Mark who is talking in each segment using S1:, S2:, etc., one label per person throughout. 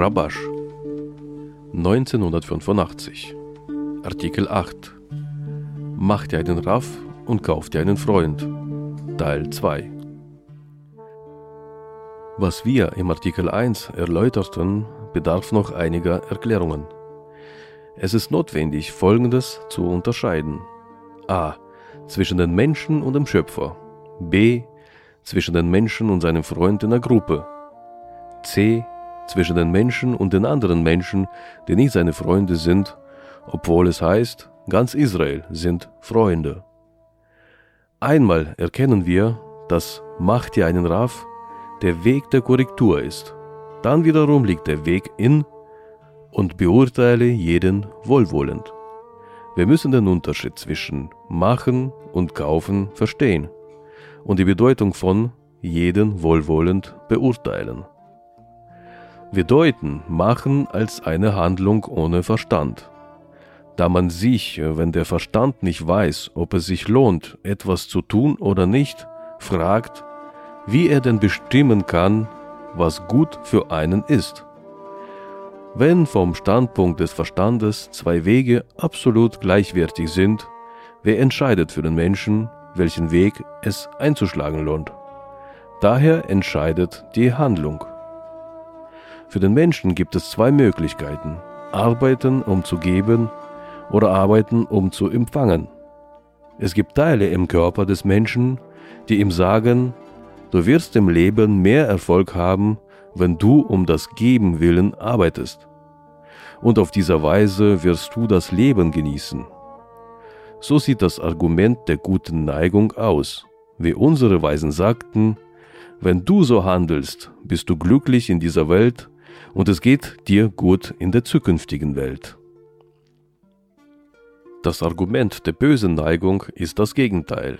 S1: Rabash 1985 Artikel 8 Mach dir einen Raff und kauf dir einen Freund Teil 2 Was wir im Artikel 1 erläuterten, bedarf noch einiger Erklärungen. Es ist notwendig, Folgendes zu unterscheiden. a. Zwischen den Menschen und dem Schöpfer. b. Zwischen den Menschen und seinem Freund in der Gruppe. c. Zwischen den Menschen und den anderen Menschen, die nicht seine Freunde sind, obwohl es heißt, ganz Israel sind Freunde. Einmal erkennen wir, dass Macht dir einen Raff der Weg der Korrektur ist. Dann wiederum liegt der Weg in und beurteile jeden wohlwollend. Wir müssen den Unterschied zwischen machen und kaufen verstehen und die Bedeutung von jeden wohlwollend beurteilen. Wir deuten machen als eine Handlung ohne Verstand. Da man sich, wenn der Verstand nicht weiß, ob es sich lohnt, etwas zu tun oder nicht, fragt, wie er denn bestimmen kann, was gut für einen ist. Wenn vom Standpunkt des Verstandes zwei Wege absolut gleichwertig sind, wer entscheidet für den Menschen, welchen Weg es einzuschlagen lohnt? Daher entscheidet die Handlung. Für den Menschen gibt es zwei Möglichkeiten. Arbeiten, um zu geben, oder arbeiten, um zu empfangen. Es gibt Teile im Körper des Menschen, die ihm sagen, du wirst im Leben mehr Erfolg haben, wenn du um das Geben willen arbeitest. Und auf dieser Weise wirst du das Leben genießen. So sieht das Argument der guten Neigung aus. Wie unsere Weisen sagten, wenn du so handelst, bist du glücklich in dieser Welt und es geht dir gut in der zukünftigen Welt. Das Argument der bösen Neigung ist das Gegenteil.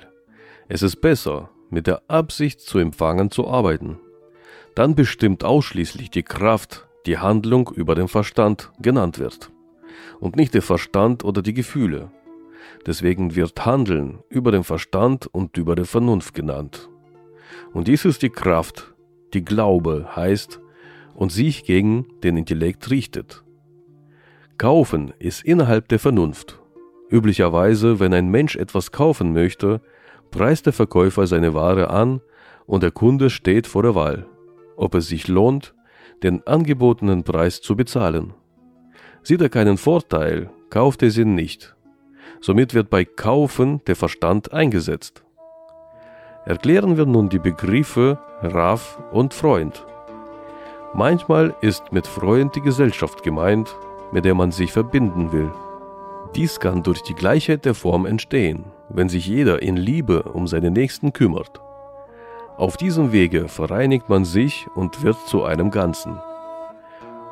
S1: Es ist besser, mit der Absicht zu empfangen zu arbeiten. Dann bestimmt ausschließlich die Kraft, die Handlung über den Verstand genannt wird. Und nicht der Verstand oder die Gefühle. Deswegen wird Handeln über den Verstand und über die Vernunft genannt. Und dies ist die Kraft, die Glaube heißt und sich gegen den Intellekt richtet. Kaufen ist innerhalb der Vernunft. Üblicherweise, wenn ein Mensch etwas kaufen möchte, preist der Verkäufer seine Ware an und der Kunde steht vor der Wahl, ob es sich lohnt, den angebotenen Preis zu bezahlen. Sieht er keinen Vorteil, kauft er sie nicht. Somit wird bei Kaufen der Verstand eingesetzt. Erklären wir nun die Begriffe Raff und Freund. Manchmal ist mit Freund die Gesellschaft gemeint, mit der man sich verbinden will. Dies kann durch die Gleichheit der Form entstehen, wenn sich jeder in Liebe um seine Nächsten kümmert. Auf diesem Wege vereinigt man sich und wird zu einem Ganzen.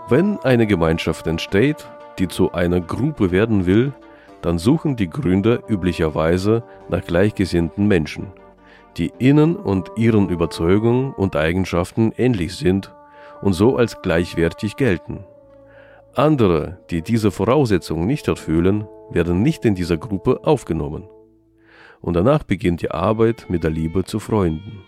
S1: Wenn eine Gemeinschaft entsteht, die zu einer Gruppe werden will, dann suchen die Gründer üblicherweise nach gleichgesinnten Menschen, die ihnen und ihren Überzeugungen und Eigenschaften ähnlich sind und so als gleichwertig gelten. Andere, die diese Voraussetzungen nicht erfüllen, werden nicht in dieser Gruppe aufgenommen. Und danach beginnt die Arbeit mit der Liebe zu Freunden.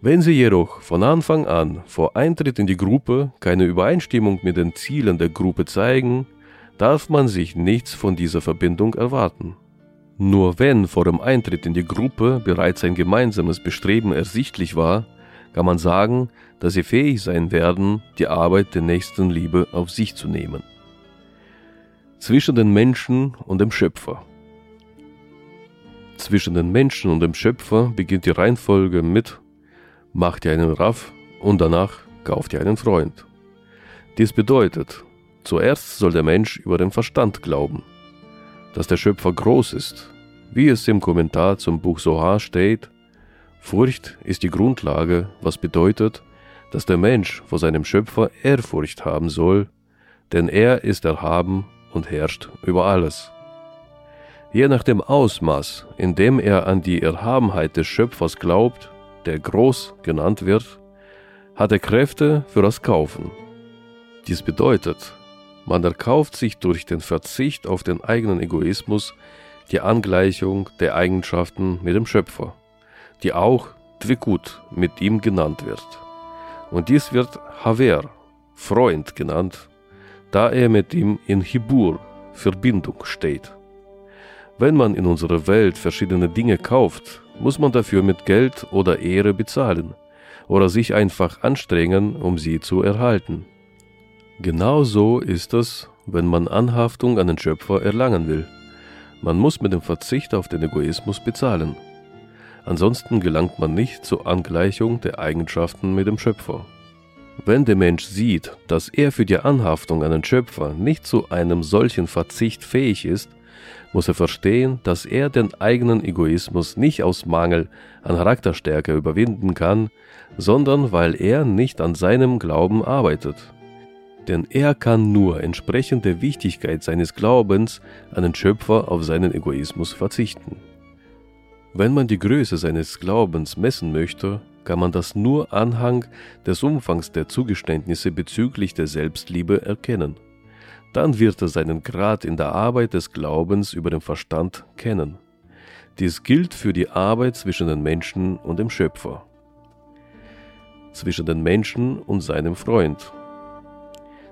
S1: Wenn Sie jedoch von Anfang an vor Eintritt in die Gruppe keine Übereinstimmung mit den Zielen der Gruppe zeigen, darf man sich nichts von dieser Verbindung erwarten. Nur wenn vor dem Eintritt in die Gruppe bereits ein gemeinsames Bestreben ersichtlich war, kann man sagen, dass sie fähig sein werden, die Arbeit der nächsten Liebe auf sich zu nehmen. Zwischen den Menschen und dem Schöpfer. Zwischen den Menschen und dem Schöpfer beginnt die Reihenfolge mit Mach dir einen Raff und danach kauf dir einen Freund. Dies bedeutet, zuerst soll der Mensch über den Verstand glauben, dass der Schöpfer groß ist, wie es im Kommentar zum Buch Sohar steht, Furcht ist die Grundlage, was bedeutet, dass der Mensch vor seinem Schöpfer Ehrfurcht haben soll, denn er ist erhaben und herrscht über alles. Je nach dem Ausmaß, in dem er an die Erhabenheit des Schöpfers glaubt, der groß genannt wird, hat er Kräfte für das Kaufen. Dies bedeutet, man erkauft sich durch den Verzicht auf den eigenen Egoismus die Angleichung der Eigenschaften mit dem Schöpfer die auch Twikut mit ihm genannt wird. Und dies wird Haver, Freund genannt, da er mit ihm in Hibur, Verbindung, steht. Wenn man in unserer Welt verschiedene Dinge kauft, muss man dafür mit Geld oder Ehre bezahlen oder sich einfach anstrengen, um sie zu erhalten. Genauso ist es, wenn man Anhaftung an den Schöpfer erlangen will. Man muss mit dem Verzicht auf den Egoismus bezahlen. Ansonsten gelangt man nicht zur Angleichung der Eigenschaften mit dem Schöpfer. Wenn der Mensch sieht, dass er für die Anhaftung an den Schöpfer nicht zu einem solchen Verzicht fähig ist, muss er verstehen, dass er den eigenen Egoismus nicht aus Mangel an Charakterstärke überwinden kann, sondern weil er nicht an seinem Glauben arbeitet. Denn er kann nur entsprechend der Wichtigkeit seines Glaubens an den Schöpfer auf seinen Egoismus verzichten. Wenn man die Größe seines Glaubens messen möchte, kann man das nur anhand des Umfangs der Zugeständnisse bezüglich der Selbstliebe erkennen dann wird er seinen Grad in der Arbeit des Glaubens über den Verstand kennen. Dies gilt für die Arbeit zwischen den Menschen und dem Schöpfer, zwischen den Menschen und seinem Freund.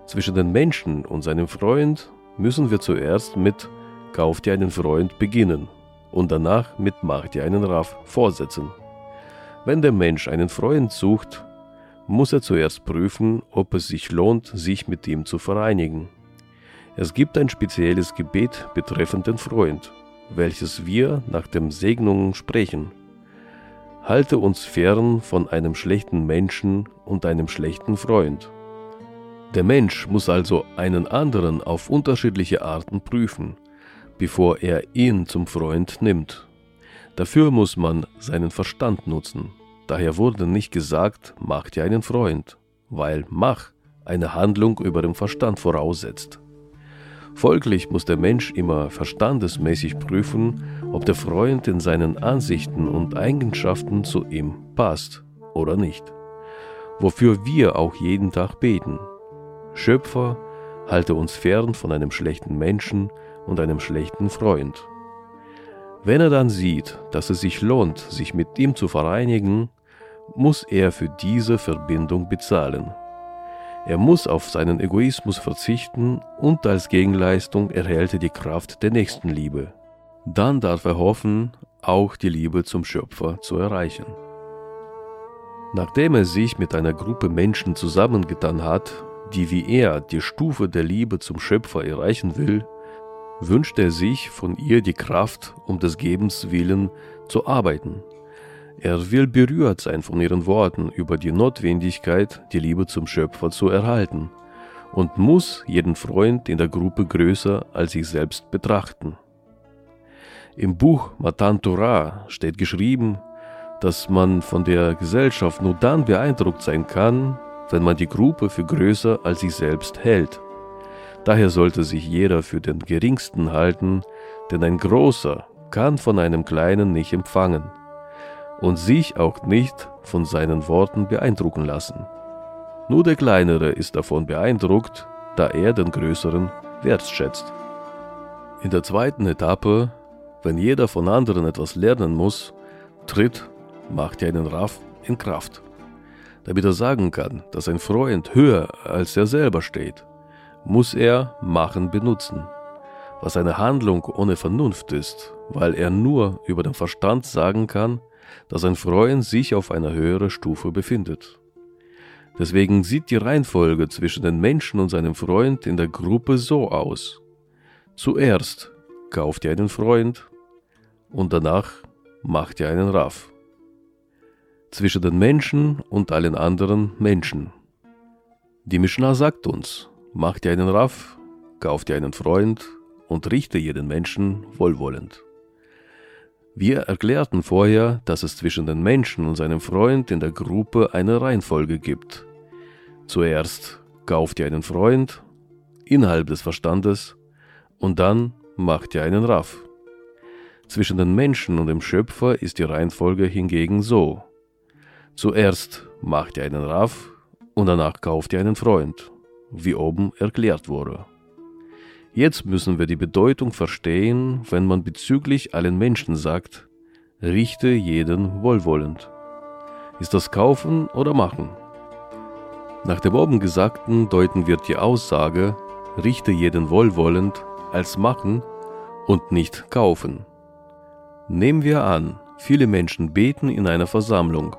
S1: Zwischen den Menschen und seinem Freund müssen wir zuerst mit Kauf dir einen Freund beginnen und danach mit Mach dir einen Raff vorsetzen. Wenn der Mensch einen Freund sucht, muss er zuerst prüfen, ob es sich lohnt, sich mit ihm zu vereinigen. Es gibt ein spezielles Gebet betreffend den Freund, welches wir nach dem Segnungen sprechen. Halte uns fern von einem schlechten Menschen und einem schlechten Freund. Der Mensch muss also einen anderen auf unterschiedliche Arten prüfen, bevor er ihn zum Freund nimmt. Dafür muss man seinen Verstand nutzen. Daher wurde nicht gesagt, mach dir einen Freund, weil mach eine Handlung über den Verstand voraussetzt. Folglich muss der Mensch immer verstandesmäßig prüfen, ob der Freund in seinen Ansichten und Eigenschaften zu ihm passt oder nicht. Wofür wir auch jeden Tag beten. Schöpfer, halte uns fern von einem schlechten Menschen und einem schlechten Freund. Wenn er dann sieht, dass es sich lohnt, sich mit ihm zu vereinigen, muss er für diese Verbindung bezahlen. Er muss auf seinen Egoismus verzichten und als Gegenleistung erhält er die Kraft der Nächstenliebe. Dann darf er hoffen, auch die Liebe zum Schöpfer zu erreichen. Nachdem er sich mit einer Gruppe Menschen zusammengetan hat, die wie er die Stufe der Liebe zum Schöpfer erreichen will, wünscht er sich von ihr die Kraft, um des Gebens willen zu arbeiten er will berührt sein von ihren Worten über die Notwendigkeit, die Liebe zum Schöpfer zu erhalten und muss jeden Freund in der Gruppe größer als sich selbst betrachten. Im Buch Matan Torah steht geschrieben, dass man von der Gesellschaft nur dann beeindruckt sein kann, wenn man die Gruppe für größer als sich selbst hält. Daher sollte sich jeder für den Geringsten halten, denn ein Großer kann von einem Kleinen nicht empfangen und sich auch nicht von seinen Worten beeindrucken lassen. Nur der Kleinere ist davon beeindruckt, da er den Größeren wertschätzt. In der zweiten Etappe, wenn jeder von anderen etwas lernen muss, tritt, macht er einen Raff in Kraft. Damit er sagen kann, dass ein Freund höher als er selber steht, muss er Machen benutzen, was eine Handlung ohne Vernunft ist, weil er nur über den Verstand sagen kann, dass ein Freund sich auf einer höheren Stufe befindet. Deswegen sieht die Reihenfolge zwischen den Menschen und seinem Freund in der Gruppe so aus. Zuerst kauft ihr einen Freund und danach macht ihr einen Raff. Zwischen den Menschen und allen anderen Menschen. Die Mishnah sagt uns, macht ihr einen Raff, kauft ihr einen Freund und richte jeden Menschen wohlwollend. Wir erklärten vorher, dass es zwischen den Menschen und seinem Freund in der Gruppe eine Reihenfolge gibt. Zuerst kauft ihr einen Freund innerhalb des Verstandes und dann macht ihr einen Raff. Zwischen den Menschen und dem Schöpfer ist die Reihenfolge hingegen so. Zuerst macht ihr einen Raff und danach kauft ihr einen Freund, wie oben erklärt wurde. Jetzt müssen wir die Bedeutung verstehen, wenn man bezüglich allen Menschen sagt, richte jeden wohlwollend. Ist das kaufen oder machen? Nach dem oben Gesagten deuten wir die Aussage, richte jeden wohlwollend, als machen und nicht kaufen. Nehmen wir an, viele Menschen beten in einer Versammlung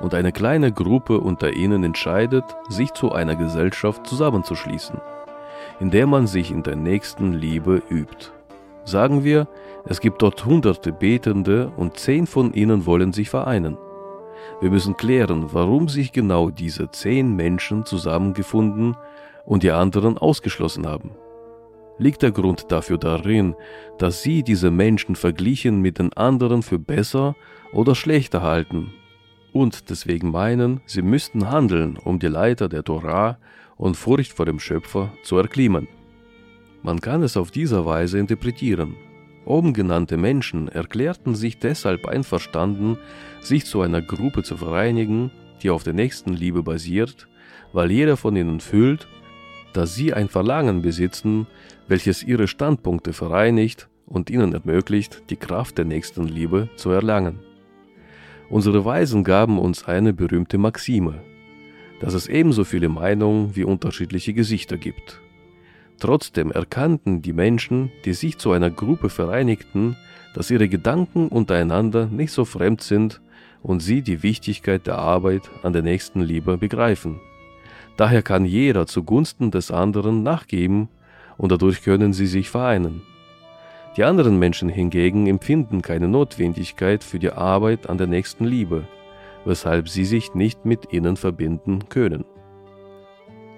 S1: und eine kleine Gruppe unter ihnen entscheidet, sich zu einer Gesellschaft zusammenzuschließen, in der man sich in der nächsten Liebe übt. Sagen wir, es gibt dort hunderte Betende und zehn von ihnen wollen sich vereinen. Wir müssen klären, warum sich genau diese zehn Menschen zusammengefunden und die anderen ausgeschlossen haben. Liegt der Grund dafür darin, dass sie diese Menschen verglichen mit den anderen für besser oder schlechter halten und deswegen meinen, sie müssten handeln, um die Leiter der Torah und Furcht vor dem Schöpfer zu erklimmen? Man kann es auf diese Weise interpretieren. Oben genannte Menschen erklärten sich deshalb einverstanden, sich zu einer Gruppe zu vereinigen, die auf der Nächstenliebe basiert, weil jeder von ihnen fühlt, dass sie ein Verlangen besitzen, welches ihre Standpunkte vereinigt und ihnen ermöglicht, die Kraft der Nächstenliebe zu erlangen. Unsere Weisen gaben uns eine berühmte Maxime, dass es ebenso viele Meinungen wie unterschiedliche Gesichter gibt. Trotzdem erkannten die Menschen, die sich zu einer Gruppe vereinigten, dass ihre Gedanken untereinander nicht so fremd sind und sie die Wichtigkeit der Arbeit an der nächsten Liebe begreifen. Daher kann jeder zugunsten des anderen nachgeben und dadurch können sie sich vereinen. Die anderen Menschen hingegen empfinden keine Notwendigkeit für die Arbeit an der nächsten Liebe, weshalb sie sich nicht mit ihnen verbinden können.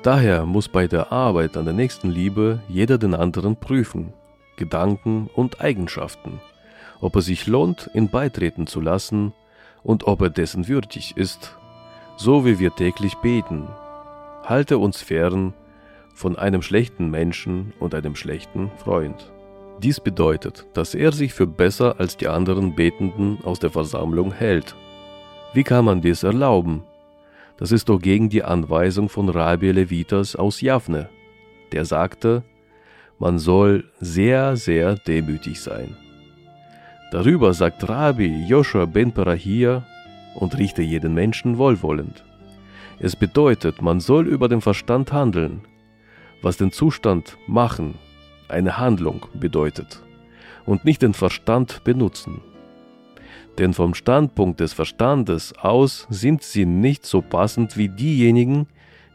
S1: Daher muss bei der Arbeit an der nächsten Liebe jeder den anderen prüfen, Gedanken und Eigenschaften, ob er sich lohnt, ihn beitreten zu lassen und ob er dessen würdig ist, so wie wir täglich beten. Halte uns fern von einem schlechten Menschen und einem schlechten Freund. Dies bedeutet, dass er sich für besser als die anderen Betenden aus der Versammlung hält. Wie kann man dies erlauben? Das ist doch gegen die Anweisung von Rabbi Levitas aus Javne. Der sagte, man soll sehr, sehr demütig sein. Darüber sagt Rabbi Joshua ben Parahia und richte jeden Menschen wohlwollend. Es bedeutet, man soll über den Verstand handeln, was den Zustand machen, eine Handlung bedeutet, und nicht den Verstand benutzen denn vom Standpunkt des Verstandes aus sind sie nicht so passend wie diejenigen,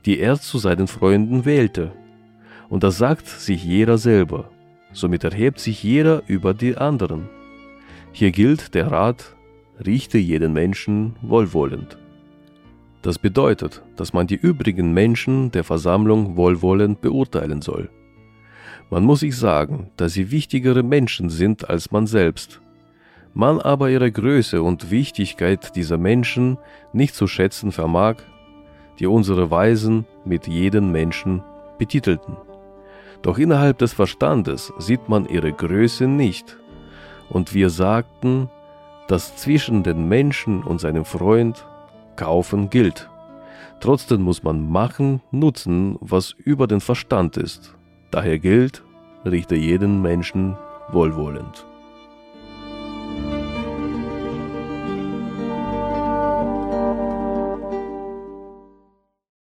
S1: die er zu seinen Freunden wählte. Und das sagt sich jeder selber, somit erhebt sich jeder über die anderen. Hier gilt der Rat, richte jeden Menschen wohlwollend. Das bedeutet, dass man die übrigen Menschen der Versammlung wohlwollend beurteilen soll. Man muss sich sagen, dass sie wichtigere Menschen sind als man selbst man aber ihre Größe und Wichtigkeit dieser Menschen nicht zu schätzen vermag, die unsere Weisen mit jedem Menschen betitelten. Doch innerhalb des Verstandes sieht man ihre Größe nicht, und wir sagten, dass zwischen den Menschen und seinem Freund kaufen gilt. Trotzdem muss man machen, nutzen, was über den Verstand ist. Daher gilt, richte jeden Menschen wohlwollend.